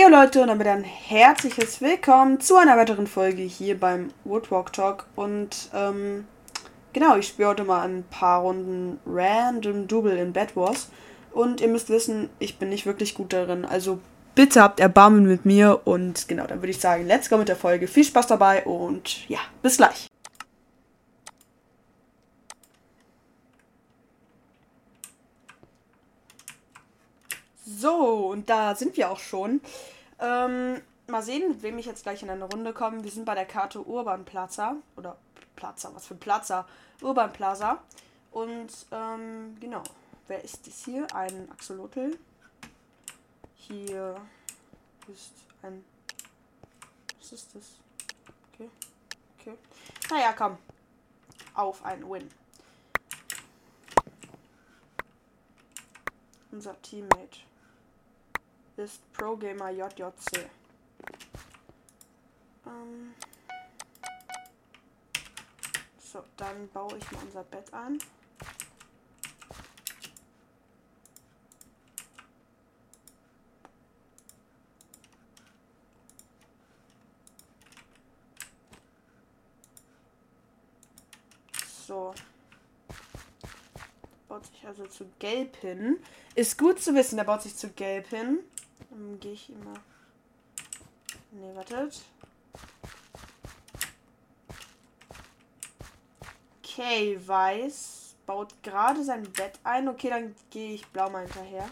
Hey Leute und damit ein herzliches Willkommen zu einer weiteren Folge hier beim Woodwalk Talk. Und ähm, genau, ich spiele heute mal ein paar Runden Random Double in Bed Wars. Und ihr müsst wissen, ich bin nicht wirklich gut darin. Also bitte habt Erbarmen mit mir. Und genau, dann würde ich sagen, let's go mit der Folge. Viel Spaß dabei und ja, bis gleich. So, und da sind wir auch schon. Ähm, mal sehen, mit wem ich jetzt gleich in eine Runde komme. Wir sind bei der Karte Urban Plaza. Oder Plaza, was für Plaza? Urban Plaza. Und ähm, genau. Wer ist das hier? Ein Axolotl. Hier ist ein. Was ist das? Okay. Okay. Naja, komm. Auf ein Win. Unser Teammate ist Pro Gamer JJC. Ähm so, dann baue ich mal unser Bett ein. So. Baut sich also zu gelb hin. Ist gut zu wissen, der baut sich zu gelb hin. Dann gehe ich immer. Ne, wartet. Okay, weiß baut gerade sein Bett ein. Okay, dann gehe ich blau mal hinterher.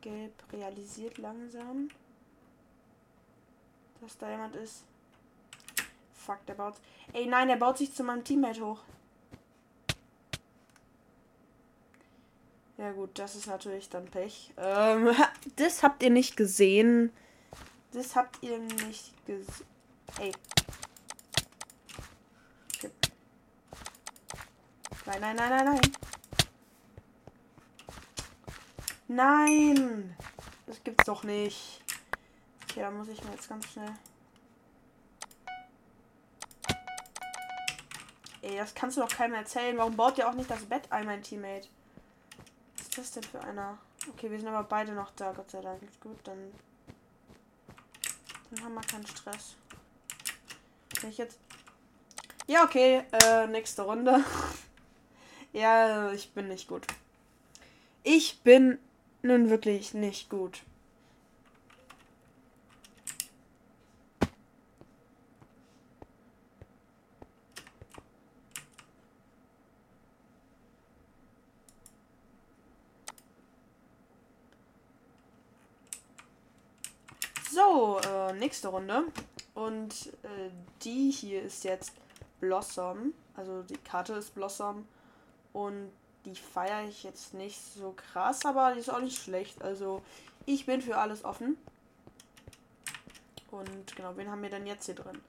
Gelb realisiert langsam, dass da jemand ist. Fuck, der baut. Ey, nein, der baut sich zu meinem Teammate hoch. Ja gut, das ist natürlich dann Pech. Ähm, das habt ihr nicht gesehen. Das habt ihr nicht gesehen. Ey. Okay. Nein, nein, nein, nein, nein. Nein! Das gibt's doch nicht. Okay, da muss ich mir jetzt ganz schnell. Ey, das kannst du doch keinem erzählen. Warum baut ihr auch nicht das Bett ein, mein Teammate? Ist das denn für einer? Okay, wir sind aber beide noch da, Gott sei Dank. Gut, dann, dann haben wir keinen Stress. Wenn ich jetzt. Ja, okay, äh, nächste Runde. ja, ich bin nicht gut. Ich bin nun wirklich nicht gut. So, äh, nächste Runde. Und äh, die hier ist jetzt Blossom. Also die Karte ist Blossom. Und die feiere ich jetzt nicht so krass, aber die ist auch nicht schlecht. Also ich bin für alles offen. Und genau, wen haben wir denn jetzt hier drin?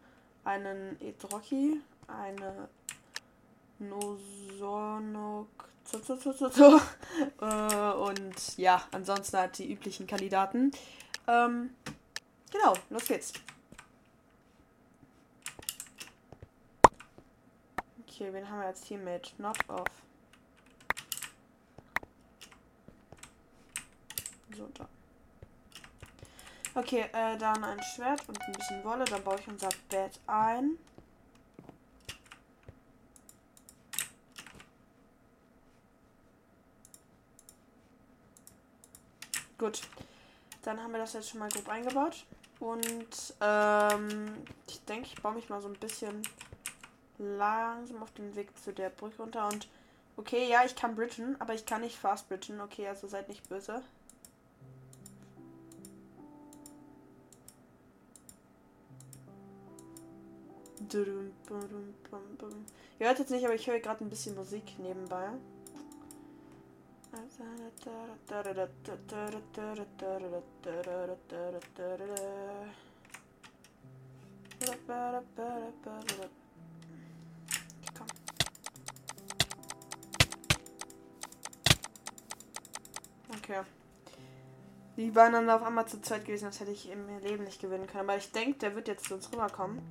Einen Etroki, eine Nosonok äh, und ja, ansonsten halt die üblichen Kandidaten. Ähm, Genau, los geht's. Okay, wen haben wir als Teammate? Not off. So, da. Okay, äh, dann ein Schwert und ein bisschen Wolle. Dann baue ich unser Bett ein. Gut. Dann haben wir das jetzt schon mal grob eingebaut. Und ähm, ich denke, ich baue mich mal so ein bisschen langsam auf den Weg zu der Brücke runter. Und okay, ja, ich kann bridgen, aber ich kann nicht fast bridgen. Okay, also seid nicht böse. Ihr hört jetzt nicht, aber ich höre gerade ein bisschen Musik nebenbei. Okay. Die waren dann auf einmal zu zweit gewesen, das hätte ich im Leben nicht gewinnen können. Aber ich denke, der wird jetzt zu uns rüberkommen.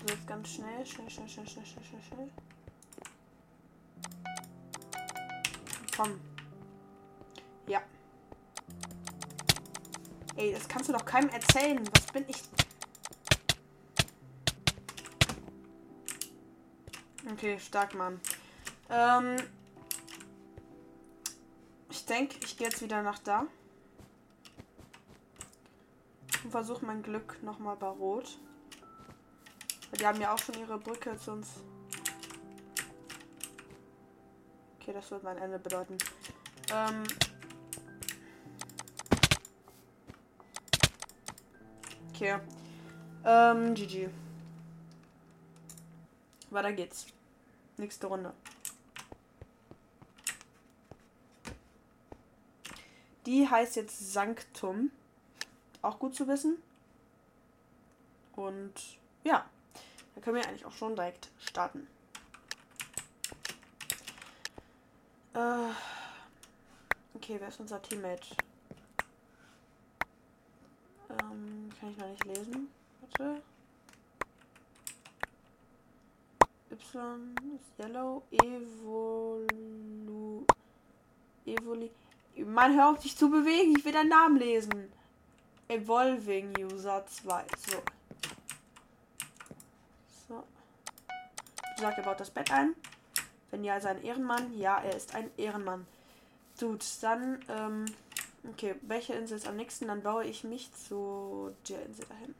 So, jetzt ganz schnell, schnell, schnell, schnell, schnell, schnell, schnell. Komm. Ey, das kannst du doch keinem erzählen. Was bin ich. Okay, stark, Mann. Ähm. Ich denke, ich gehe jetzt wieder nach da. Und versuche mein Glück nochmal bei Rot. Die haben ja auch schon ihre Brücke zu uns. Okay, das wird mein Ende bedeuten. Ähm. Okay. Ähm, GG. Weiter geht's. Nächste Runde. Die heißt jetzt Sanctum. Auch gut zu wissen. Und ja, da können wir eigentlich auch schon direkt starten. Äh, okay, wer ist unser Teammate? Ähm, kann ich noch nicht lesen. Warte. Y ist Yellow. Evolu. Evoli. Man hört auf sich zu bewegen. Ich will deinen Namen lesen. Evolving User 2. So. So. Sagst, er baut das Bett ein. Wenn ja, ist ein Ehrenmann. Ja, er ist ein Ehrenmann. Gut, dann, ähm, okay, welche Insel ist am nächsten? Dann baue ich mich zu der Insel dahin.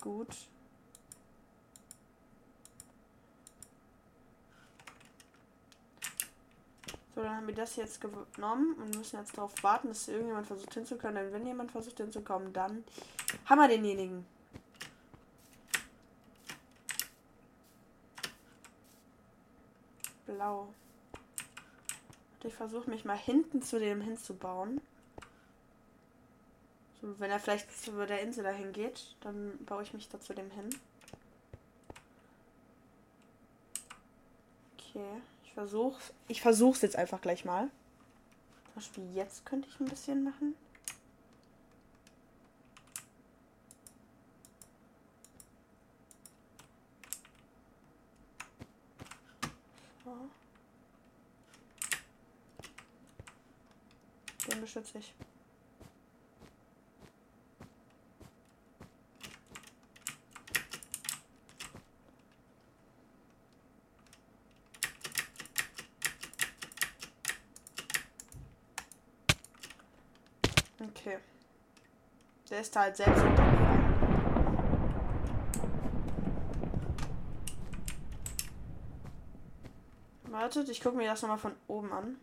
Gut. So, dann haben wir das jetzt genommen und müssen jetzt darauf warten, dass irgendjemand versucht hinzukommen. Denn wenn jemand versucht hinzukommen, dann haben wir denjenigen. Blau. Ich versuche mich mal hinten zu dem hinzubauen. So, wenn er vielleicht zu der Insel dahin geht, dann baue ich mich da zu dem hin. Okay, ich versuche ich versuch's jetzt einfach gleich mal. Zum Beispiel jetzt könnte ich ein bisschen machen. Beschütze ich. Okay. Der ist halt selbst. Wartet, ich gucke mir das nochmal von oben an.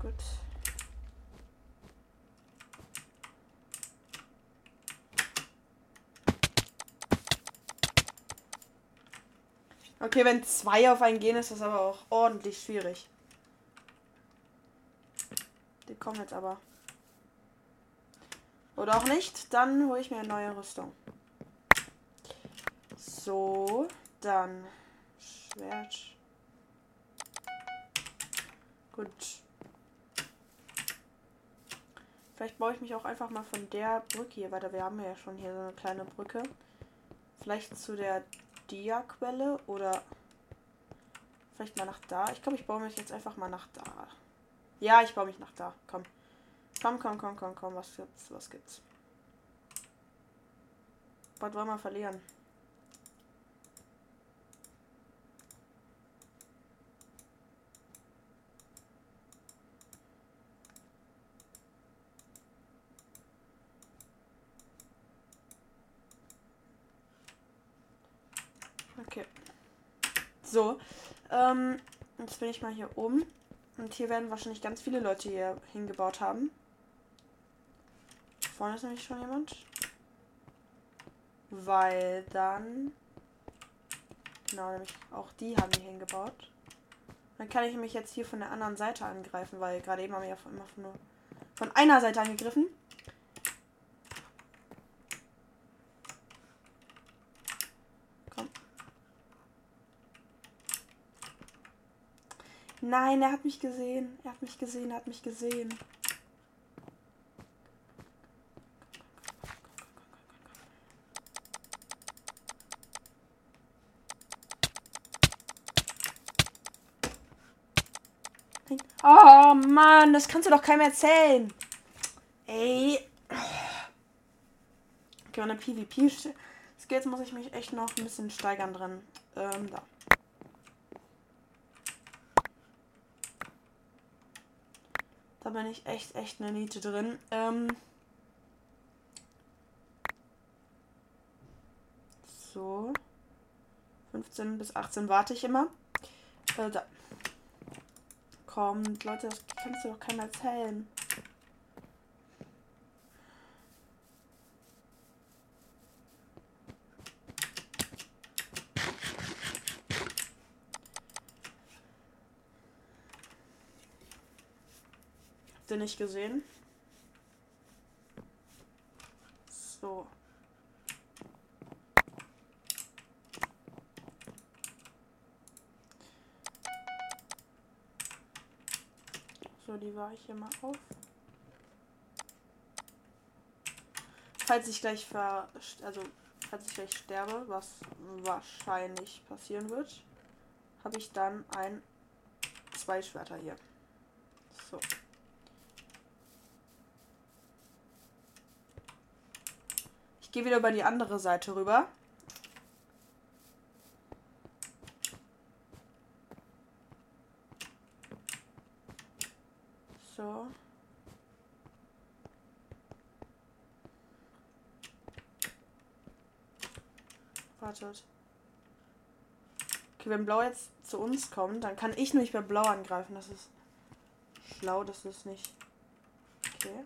Gut. Okay, wenn zwei auf einen gehen, ist das aber auch ordentlich schwierig. Die kommen jetzt aber. Oder auch nicht, dann hole ich mir eine neue Rüstung. So, dann Schwert. Gut. Vielleicht baue ich mich auch einfach mal von der Brücke hier weiter. Wir haben ja schon hier so eine kleine Brücke. Vielleicht zu der Dia-Quelle oder vielleicht mal nach da. Ich glaube, ich baue mich jetzt einfach mal nach da. Ja, ich baue mich nach da. Komm. Komm, komm, komm, komm, komm. Was gibt's? Was gibt's? Was wollen wir verlieren? Okay. So. Ähm, jetzt bin ich mal hier oben. Und hier werden wahrscheinlich ganz viele Leute hier hingebaut haben. Vorne ist nämlich schon jemand. Weil dann. Genau, nämlich auch die haben hier hingebaut. Dann kann ich mich jetzt hier von der anderen Seite angreifen, weil gerade eben haben wir ja immer von, von einer Seite angegriffen. Nein, er hat mich gesehen. Er hat mich gesehen, er hat mich gesehen. Oh Mann, das kannst du doch keinem erzählen. Ey. Okay, meine PvP-Skills muss ich mich echt noch ein bisschen steigern drin. Ähm, da. Da bin ich echt, echt eine Niete drin. Ähm. So. 15 bis 18 warte ich immer. Äh, da. Kommt, Leute, das kannst du doch keinem erzählen. Ihr nicht gesehen? So. So, die war ich hier mal auf. Falls ich gleich ver also falls ich gleich sterbe, was wahrscheinlich passieren wird, habe ich dann ein zwei Schwerter hier. So. Ich gehe wieder über die andere Seite rüber. So. Wartet. Okay, wenn Blau jetzt zu uns kommt, dann kann ich nicht bei Blau angreifen. Das ist schlau, das ist nicht. Okay.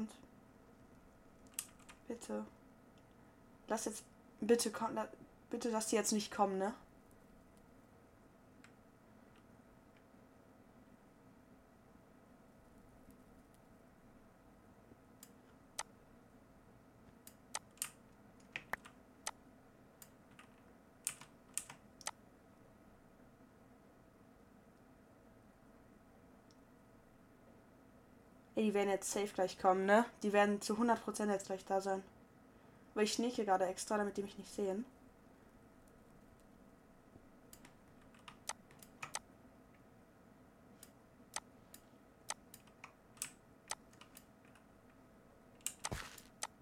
Kommt. Bitte. Lass jetzt. Bitte komm. Bitte lass die jetzt nicht kommen, ne? Ey, die werden jetzt safe gleich kommen, ne? Die werden zu 100% jetzt gleich da sein. Weil ich schnicke gerade extra, damit die mich nicht sehen.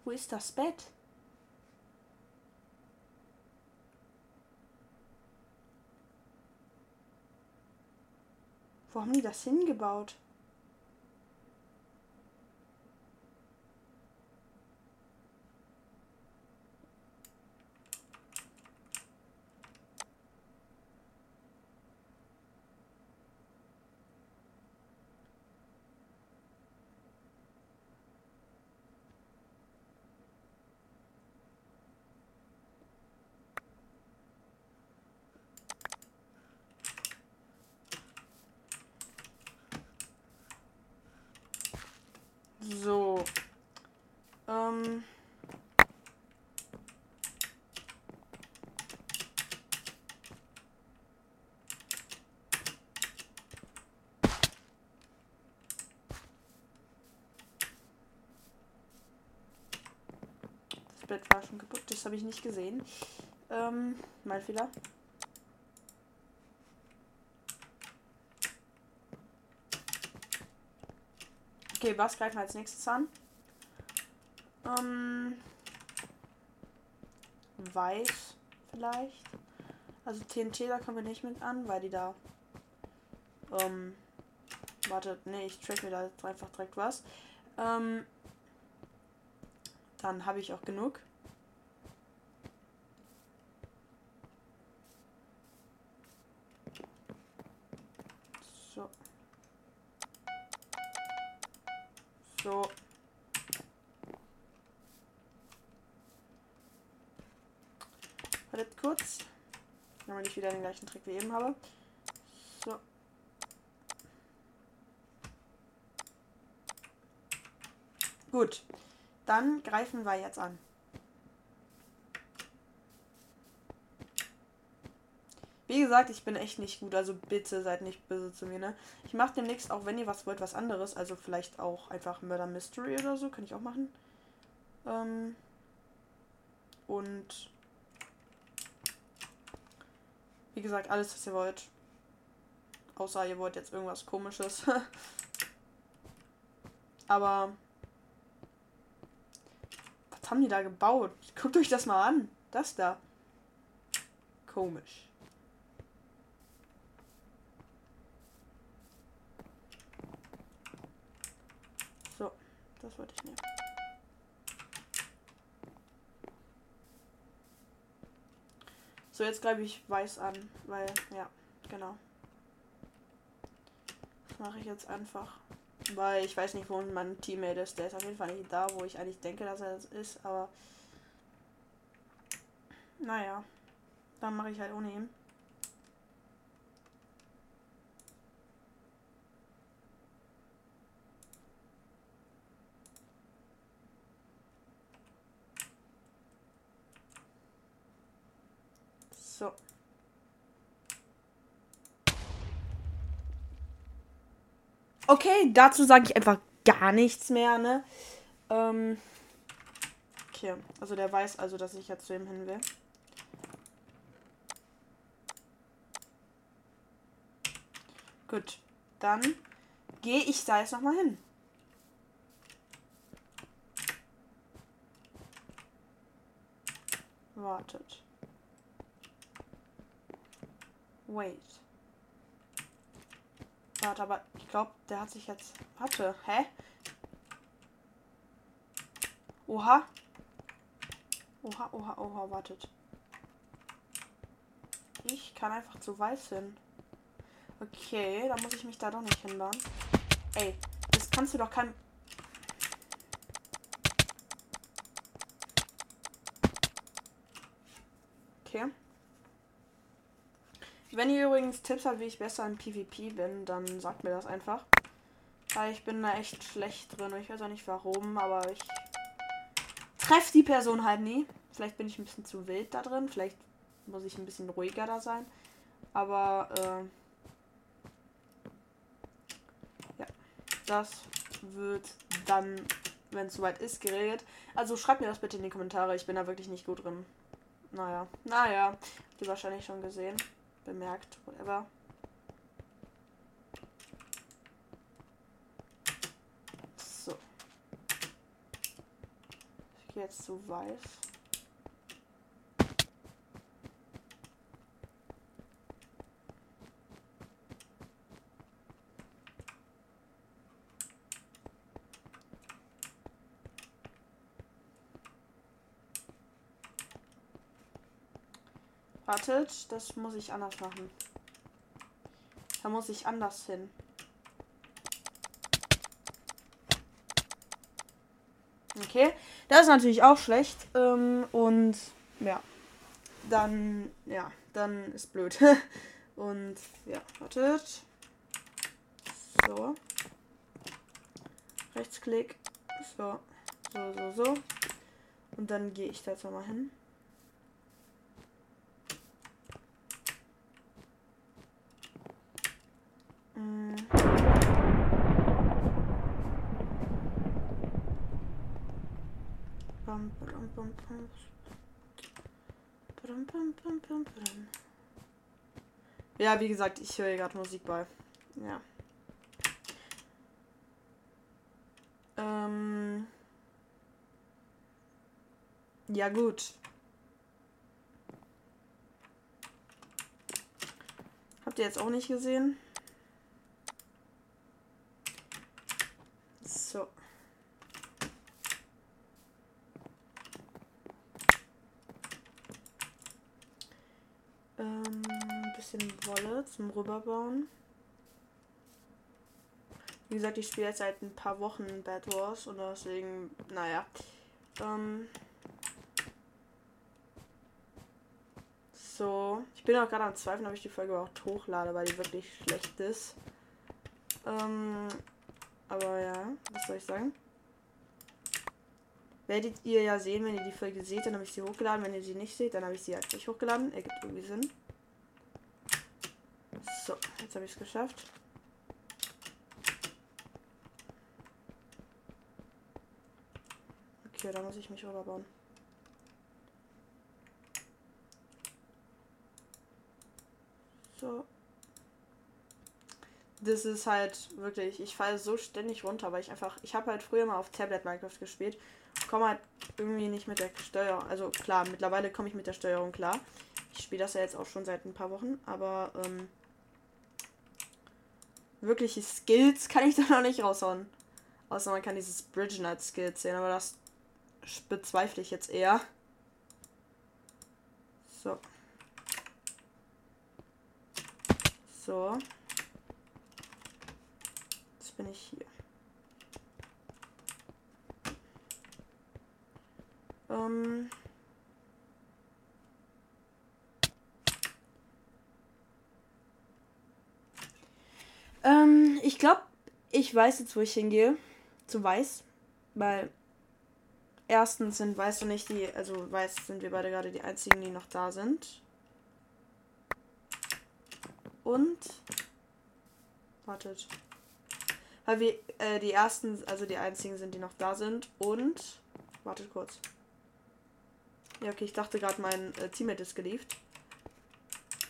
Wo ist das Bett? Wo haben die das hingebaut? So. Ähm. Bett war schon kaputt, das habe ich nicht gesehen. Ähm, mein Fehler. Okay, was greifen wir als nächstes an? Ähm, weiß vielleicht. Also TNT, da kommen wir nicht mit an, weil die da. Ähm, wartet, nee, ich track mir da jetzt einfach direkt was. Ähm, dann habe ich auch genug. So. So. Wartet kurz. Damit ich wieder den gleichen Trick wie eben habe. So. Gut. Dann greifen wir jetzt an. Wie gesagt, ich bin echt nicht gut, also bitte seid nicht böse zu mir, ne? Ich mache demnächst auch, wenn ihr was wollt, was anderes. Also vielleicht auch einfach Murder Mystery oder so, kann ich auch machen. Ähm und wie gesagt, alles, was ihr wollt. Außer ihr wollt jetzt irgendwas komisches. Aber haben die da gebaut? Guckt euch das mal an. Das da. Komisch. Das wollte ich nehmen. So, jetzt greife ich weiß an, weil, ja, genau. Das mache ich jetzt einfach. Weil ich weiß nicht, wo mein Teammate ist. Der ist auf jeden Fall nicht da, wo ich eigentlich denke, dass er ist, aber. Naja. Dann mache ich halt ohne ihn. So. Okay, dazu sage ich einfach gar nichts mehr, ne? Ähm. Okay, also der weiß also, dass ich jetzt zu ihm hin will. Gut, dann gehe ich da jetzt nochmal hin. Wartet. Wait. Warte, aber ich glaube, der hat sich jetzt. Warte, hä? Oha. Oha, oha, oha, wartet. Ich kann einfach zu weiß hin. Okay, da muss ich mich da doch nicht hindern. Ey, das kannst du doch kein. Okay. Wenn ihr übrigens Tipps habt, wie ich besser im PvP bin, dann sagt mir das einfach. Weil ich bin da echt schlecht drin. Ich weiß auch nicht warum, aber ich treffe die Person halt nie. Vielleicht bin ich ein bisschen zu wild da drin. Vielleicht muss ich ein bisschen ruhiger da sein. Aber, äh, ja, das wird dann, wenn es soweit ist, geregelt. Also schreibt mir das bitte in die Kommentare. Ich bin da wirklich nicht gut drin. Naja, naja, habt ihr wahrscheinlich schon gesehen bemerkt, whatever. So. Ich gehe jetzt zu weiß. Wartet, das muss ich anders machen. Da muss ich anders hin. Okay, das ist natürlich auch schlecht. Ähm, und ja, dann, ja, dann ist blöd. und ja, wartet. So. Rechtsklick. So. So, so, so. Und dann gehe ich da jetzt mal hin. Ja, wie gesagt, ich höre gerade Musik bei. Ja. Ähm. Ja, gut. Habt ihr jetzt auch nicht gesehen? So. Ähm, bisschen Wolle zum Rüberbauen. Wie gesagt, ich spiele jetzt seit ein paar Wochen Bad Wars und deswegen, naja. Ähm so, ich bin auch gerade am Zweifeln, ob ich die Folge überhaupt hochlade, weil die wirklich schlecht ist. Ähm, aber ja, was soll ich sagen? Werdet ihr ja sehen, wenn ihr die Folge seht, dann habe ich sie hochgeladen. Wenn ihr sie nicht seht, dann habe ich sie halt nicht hochgeladen. Ergibt irgendwie Sinn. So, jetzt habe ich es geschafft. Okay, da muss ich mich rüberbauen. So. Das ist halt wirklich, ich falle so ständig runter, weil ich einfach, ich habe halt früher mal auf Tablet Minecraft gespielt, komme halt irgendwie nicht mit der Steuerung, also klar, mittlerweile komme ich mit der Steuerung klar. Ich spiele das ja jetzt auch schon seit ein paar Wochen, aber ähm, wirkliche Skills kann ich da noch nicht raushauen. Außer man kann dieses Bridge Night Skills sehen, aber das bezweifle ich jetzt eher. So. So. Jetzt bin ich hier. Ähm. Ähm, ich glaube, ich weiß jetzt, wo ich hingehe. Zu Weiß. Weil erstens sind Weiß und nicht die, also Weiß sind wir beide gerade die einzigen, die noch da sind. Und wartet. Weil wir äh, die ersten, also die einzigen sind, die noch da sind. Und wartet kurz. Ja, okay, ich dachte gerade, mein äh, Teammate ist gelieft.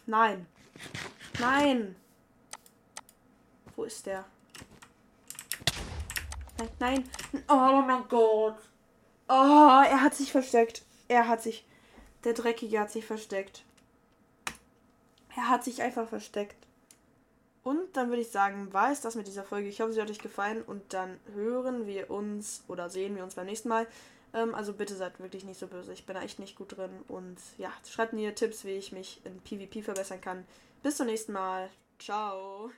Nein. Nein. Wo ist der? Nein, nein. Oh mein Gott. Oh, er hat sich versteckt. Er hat sich. Der Dreckige hat sich versteckt. Er hat sich einfach versteckt. Und dann würde ich sagen, war es das mit dieser Folge. Ich hoffe, sie hat euch gefallen und dann hören wir uns oder sehen wir uns beim nächsten Mal. Ähm, also bitte seid wirklich nicht so böse. Ich bin da echt nicht gut drin. Und ja, schreibt mir Tipps, wie ich mich in PvP verbessern kann. Bis zum nächsten Mal. Ciao.